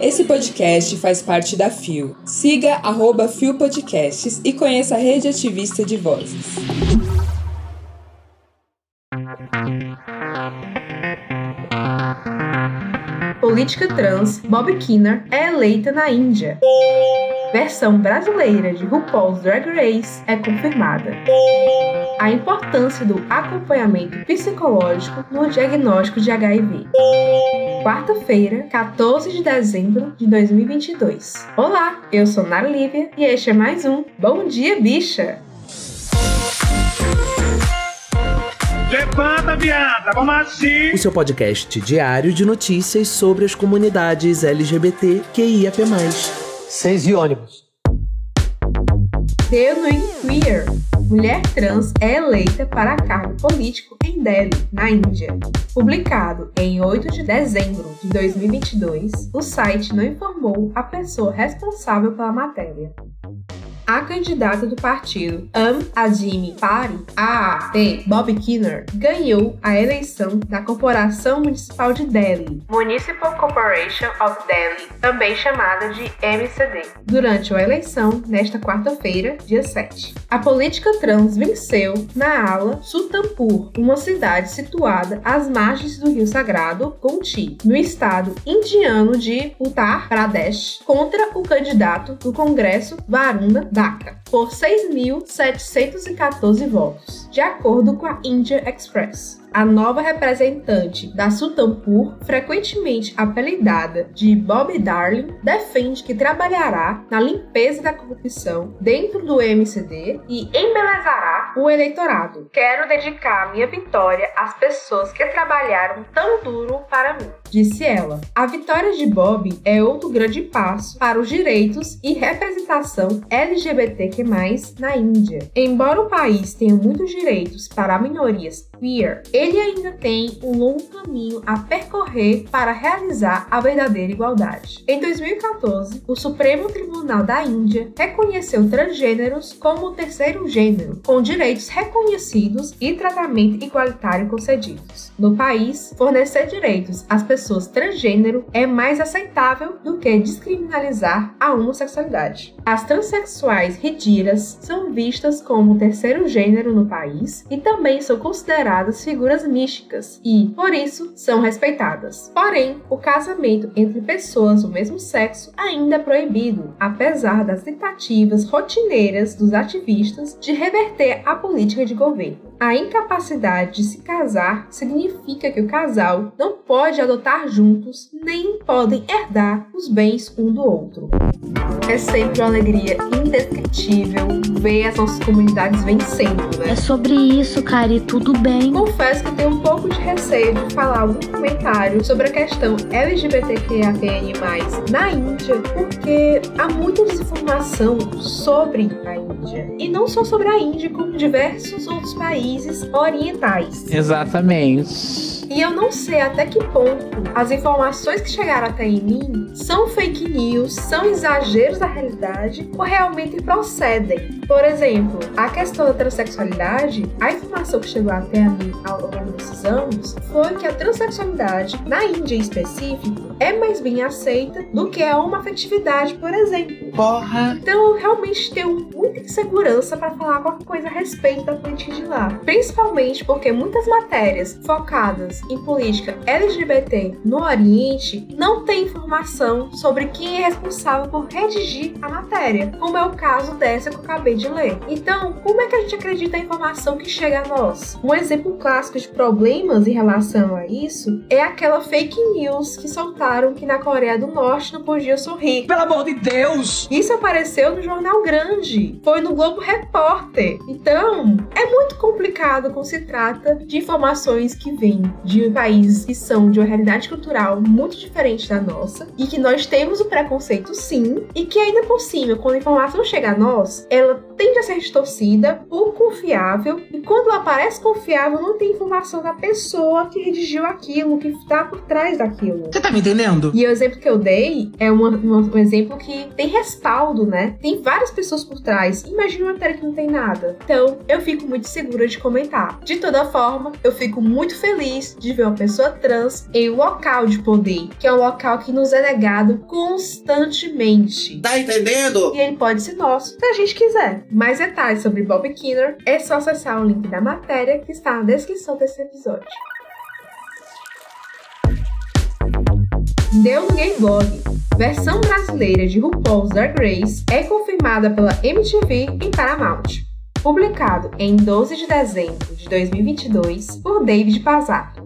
Esse podcast faz parte da FIO. Siga arroba FIO Podcasts e conheça a rede ativista de vozes. Política trans Bob Kinner é eleita na Índia. Versão brasileira de RuPaul's Drag Race é confirmada. A importância do acompanhamento psicológico no diagnóstico de HIV. Quarta-feira, 14 de dezembro de 2022. Olá, eu sou Nara Lívia e este é mais um Bom Dia Bicha! Levanta, viada, vamos assim! O seu podcast diário de notícias sobre as comunidades LGBT QIAP+. Seis ônibus. Theonin Queer. Mulher trans é eleita para cargo político em Delhi, na Índia. Publicado em 8 de dezembro de 2022, o site não informou a pessoa responsável pela matéria a candidata do partido Am Admi Party, AAP, Bob Kinner, ganhou a eleição da Corporação Municipal de Delhi, Municipal Corporation of Delhi, também chamada de MCD, durante a eleição nesta quarta-feira, dia 7. A política trans venceu na ala Sultanpur, uma cidade situada às margens do rio sagrado Gonti, no estado indiano de Uttar Pradesh, contra o candidato do Congresso Varuna DACA, por 6.714 votos, de acordo com a India Express a nova representante da Sultanpur, frequentemente apelidada de Bob Darling, defende que trabalhará na limpeza da corrupção dentro do MCD e embelezará o eleitorado. Quero dedicar minha vitória às pessoas que trabalharam tão duro para mim, disse ela. A vitória de Bob é outro grande passo para os direitos e representação LGBTQ+, na Índia. Embora o país tenha muitos direitos para minorias queer, ele ainda tem um longo caminho a percorrer para realizar a verdadeira igualdade. Em 2014, o Supremo Tribunal da Índia reconheceu transgêneros como o terceiro gênero, com direitos reconhecidos e tratamento igualitário concedidos. No país, fornecer direitos às pessoas transgênero é mais aceitável do que descriminalizar a homossexualidade. As transexuais rediras são vistas como terceiro gênero no país e também são consideradas figuras místicas e, por isso, são respeitadas. Porém, o casamento entre pessoas do mesmo sexo ainda é proibido, apesar das tentativas rotineiras dos ativistas de reverter a política de governo. A incapacidade de se casar significa que o casal não pode adotar juntos nem podem herdar os bens um do outro. É sempre uma alegria indescritível ver as nossas comunidades vencendo, né? É sobre isso, e tudo bem. Confesso que tenho um pouco de receio de falar algum comentário sobre a questão LGBTQIAPN+, na Índia, porque há muita desinformação sobre a Índia. E não só sobre a Índia, como diversos outros países países orientais. Exatamente. E eu não sei até que ponto as informações que chegaram até em mim são fake news, são exageros da realidade ou realmente procedem. Por exemplo, a questão da transexualidade, a informação que chegou até a mim ao longo desses anos foi que a transexualidade, na Índia em específico, é mais bem aceita do que a homoafetividade, por exemplo. Porra! Então eu realmente tenho muita insegurança para falar qualquer coisa a respeito da política de lá. Principalmente porque muitas matérias focadas em política LGBT no Oriente não tem informação sobre quem é responsável por redigir a matéria, como é o caso dessa que eu acabei de ler. Então, como é que a gente acredita na informação que chega a nós? Um exemplo clássico de problemas em relação a isso é aquela fake news que soltaram que na Coreia do Norte não podia sorrir. Pelo amor de Deus! Isso apareceu no Jornal Grande, foi no Globo Repórter. Então, é muito complicado quando se trata de informações que vêm de países que são de uma realidade cultural muito diferente da nossa e que nós temos o preconceito sim, e que ainda por cima, quando a informação chega a nós, ela tende a ser distorcida por confiável, e quando ela parece confiável, não tem informação da pessoa que redigiu aquilo, que está por trás daquilo. Você tá me entendendo? E o exemplo que eu dei é uma- uma- um exemplo que tem respaldo, né? Tem várias pessoas por trás. Imagina uma matéria que não tem nada. Então, eu fico muito segura de comentar. De toda forma, eu fico muito feliz de ver uma pessoa trans em um local de poder, que é um local que nos é negado constantemente. Tá entendendo? E ele pode ser nosso se a gente quiser. Mais detalhes sobre Bob Kinner é só acessar o link da matéria que está na descrição desse episódio. Deu no Game Blog. Versão brasileira de RuPaul's Drag Race é confirmada pela MTV em Paramount. Publicado em 12 de dezembro de 2022 por David Pazzato.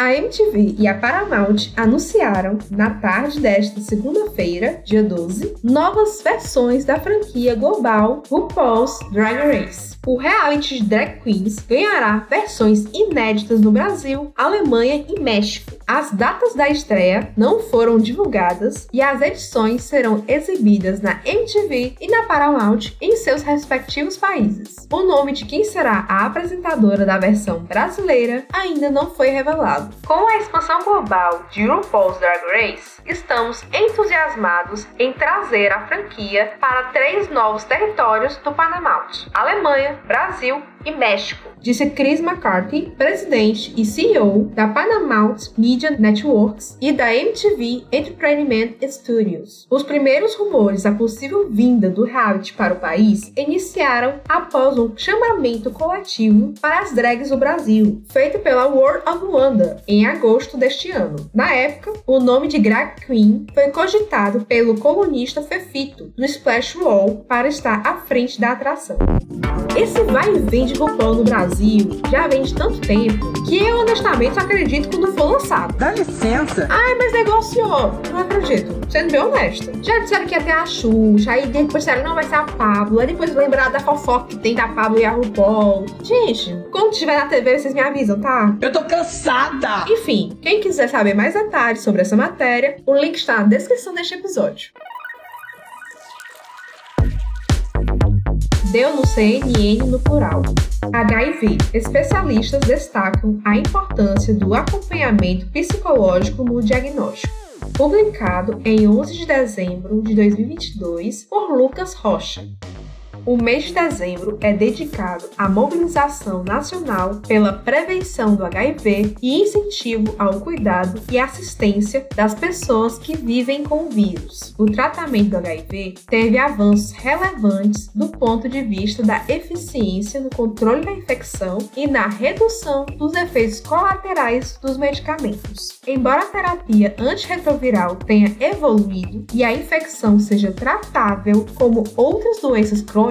A MTV e a Paramount anunciaram, na tarde desta segunda-feira, dia 12, novas versões da franquia global RuPaul's Drag Race. O reality de drag queens ganhará versões inéditas no Brasil, Alemanha e México. As datas da estreia não foram divulgadas e as edições serão exibidas na MTV e na Paramount em seus respectivos países. O nome de quem será a apresentadora da versão brasileira ainda não foi revelado. Com a expansão global de RuPaul's Drag Race, estamos entusiasmados em trazer a franquia para três novos territórios do Paramount: Alemanha, Brasil e México, disse Chris McCarthy, presidente e CEO da Paramount Media Networks e da MTV Entertainment Studios. Os primeiros rumores da possível vinda do reality para o país iniciaram após um chamamento coletivo para as drags do Brasil, feito pela World of Wonder em agosto deste ano. Na época, o nome de drag queen foi cogitado pelo colunista Fefito do Splash Wall para estar à frente da atração. Esse vai e vem de RuPaul no Brasil já vem de tanto tempo que eu honestamente só acredito quando for lançado. Dá licença. Ai, mas negociou. Não acredito. Sendo bem honesta. Já disseram que ia ter a Xuxa, aí depois disseram não vai ser a Pablo, aí depois lembrar da fofoca que tem da Pablo e a RuPaul. Gente, quando tiver na TV vocês me avisam, tá? Eu tô cansada. Enfim, quem quiser saber mais detalhes sobre essa matéria, o link está na descrição deste episódio. Deu no CNN no plural. HIV. Especialistas destacam a importância do acompanhamento psicológico no diagnóstico. Publicado em 11 de dezembro de 2022 por Lucas Rocha. O mês de dezembro é dedicado à mobilização nacional pela prevenção do HIV e incentivo ao cuidado e assistência das pessoas que vivem com o vírus. O tratamento do HIV teve avanços relevantes do ponto de vista da eficiência no controle da infecção e na redução dos efeitos colaterais dos medicamentos. Embora a terapia antirretroviral tenha evoluído e a infecção seja tratável como outras doenças crônicas,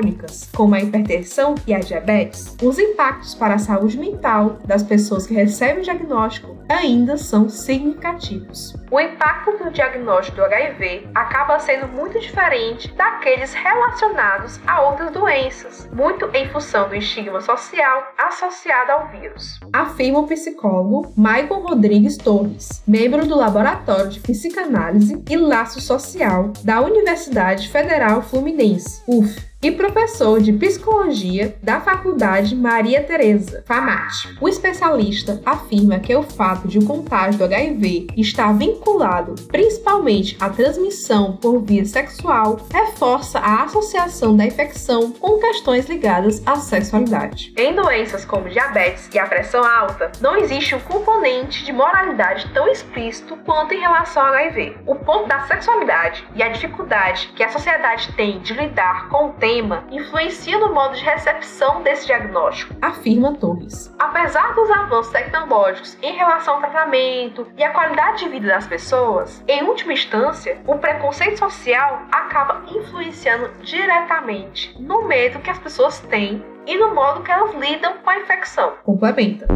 como a hipertensão e a diabetes, os impactos para a saúde mental das pessoas que recebem o diagnóstico ainda são significativos. O impacto do diagnóstico do HIV acaba sendo muito diferente daqueles relacionados a outras doenças, muito em função do estigma social associado ao vírus. Afirma o psicólogo Michael Rodrigues Torres, membro do Laboratório de Psicanálise e Laço Social da Universidade Federal Fluminense, UF e professor de psicologia da Faculdade Maria Tereza, FAMAT. O especialista afirma que o fato de o contágio do HIV estar vinculado principalmente à transmissão por via sexual reforça a associação da infecção com questões ligadas à sexualidade. Em doenças como diabetes e a pressão alta, não existe um componente de moralidade tão explícito quanto em relação ao HIV. O ponto da sexualidade e a dificuldade que a sociedade tem de lidar com o tema influencia no modo de recepção desse diagnóstico, afirma Torres. Apesar dos avanços tecnológicos em relação ao tratamento e à qualidade de vida das pessoas, em última instância, o preconceito social acaba influenciando diretamente no medo que as pessoas têm e no modo que elas lidam com a infecção. Complementa.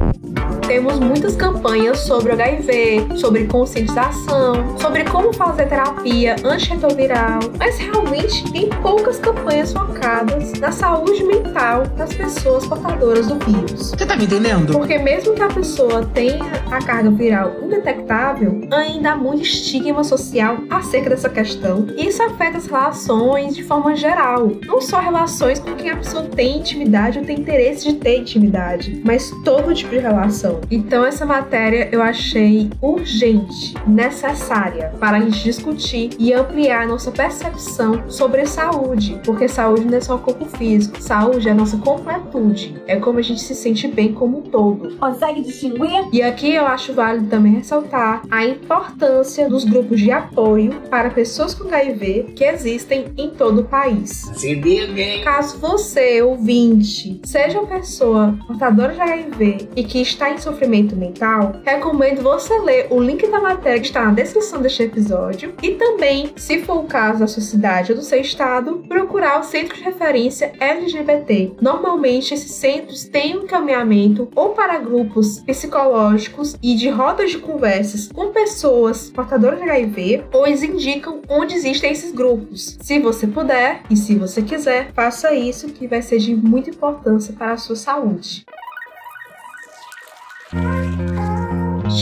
Temos muitas campanhas sobre HIV, sobre conscientização, sobre como fazer terapia antirretroviral, mas realmente tem poucas campanhas focadas na saúde mental das pessoas portadoras do vírus. Você tá me entendendo? Porque mesmo que a pessoa tenha a carga viral indetectável, ainda há muito estigma social acerca dessa questão. E isso afeta as relações de forma geral. Não só relações com quem a pessoa tem intimidade ou tem interesse de ter intimidade, mas todo tipo de relação. Então essa matéria eu achei urgente, necessária para a gente discutir e ampliar nossa percepção sobre saúde, porque saúde não é só o corpo físico, saúde é a nossa completude, é como a gente se sente bem como um todo. Consegue distinguir? E aqui eu acho válido também ressaltar a importância dos grupos de apoio para pessoas com HIV que existem em todo o país. Se liga, hein? Caso você, ouvinte, seja uma pessoa portadora de HIV e que está em sofrimento mental, recomendo você ler o link da matéria que está na descrição deste episódio e também, se for o caso da sua cidade ou do seu estado, procurar o centro de referência LGBT. Normalmente, esses centros têm um encaminhamento ou para grupos psicológicos e de rodas de conversas com pessoas portadoras de HIV, ou eles indicam onde existem esses grupos. Se você puder e se você quiser, faça isso que vai ser de muita importância para a sua saúde.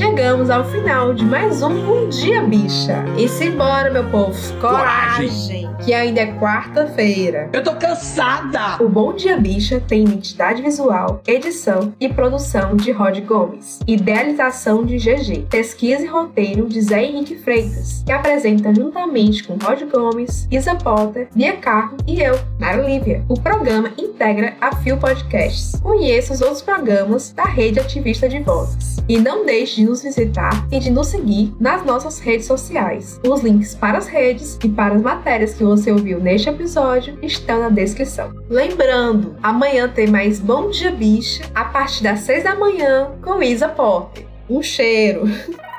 Chegamos ao final de mais um Bom Dia Bicha. E simbora, meu povo. Coragem! Que ainda é quarta-feira. Eu tô cansada! O Bom Dia Bicha tem identidade visual, edição e produção de Rod Gomes, idealização de GG, pesquisa e roteiro de Zé Henrique Freitas, que apresenta juntamente com Rod Gomes, Isa Potter, Bia Carmo e eu, Nara Lívia. O programa integra a Fio Podcasts. Conheça os outros programas da rede ativista de vozes. E não deixe de nos visitar e de nos seguir nas nossas redes sociais. Os links para as redes e para as matérias que você ouviu neste episódio estão na descrição. Lembrando, amanhã tem mais Bom Dia Bicha a partir das 6 da manhã com Isa Potter. Um cheiro!